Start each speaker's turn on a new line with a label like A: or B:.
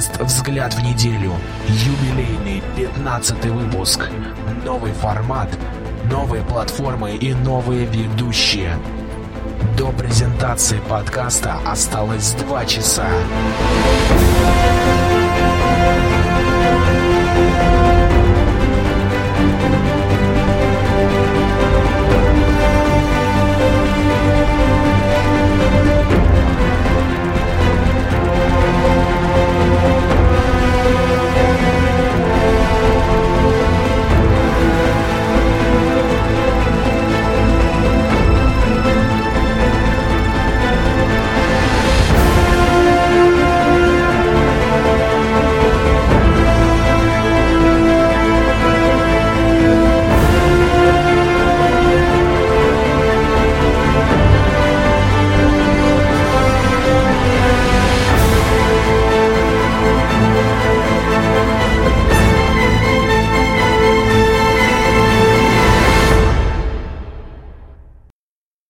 A: Подкаст «Взгляд в неделю». Юбилейный 15 выпуск. Новый формат, новые платформы и новые ведущие. До презентации подкаста осталось два часа.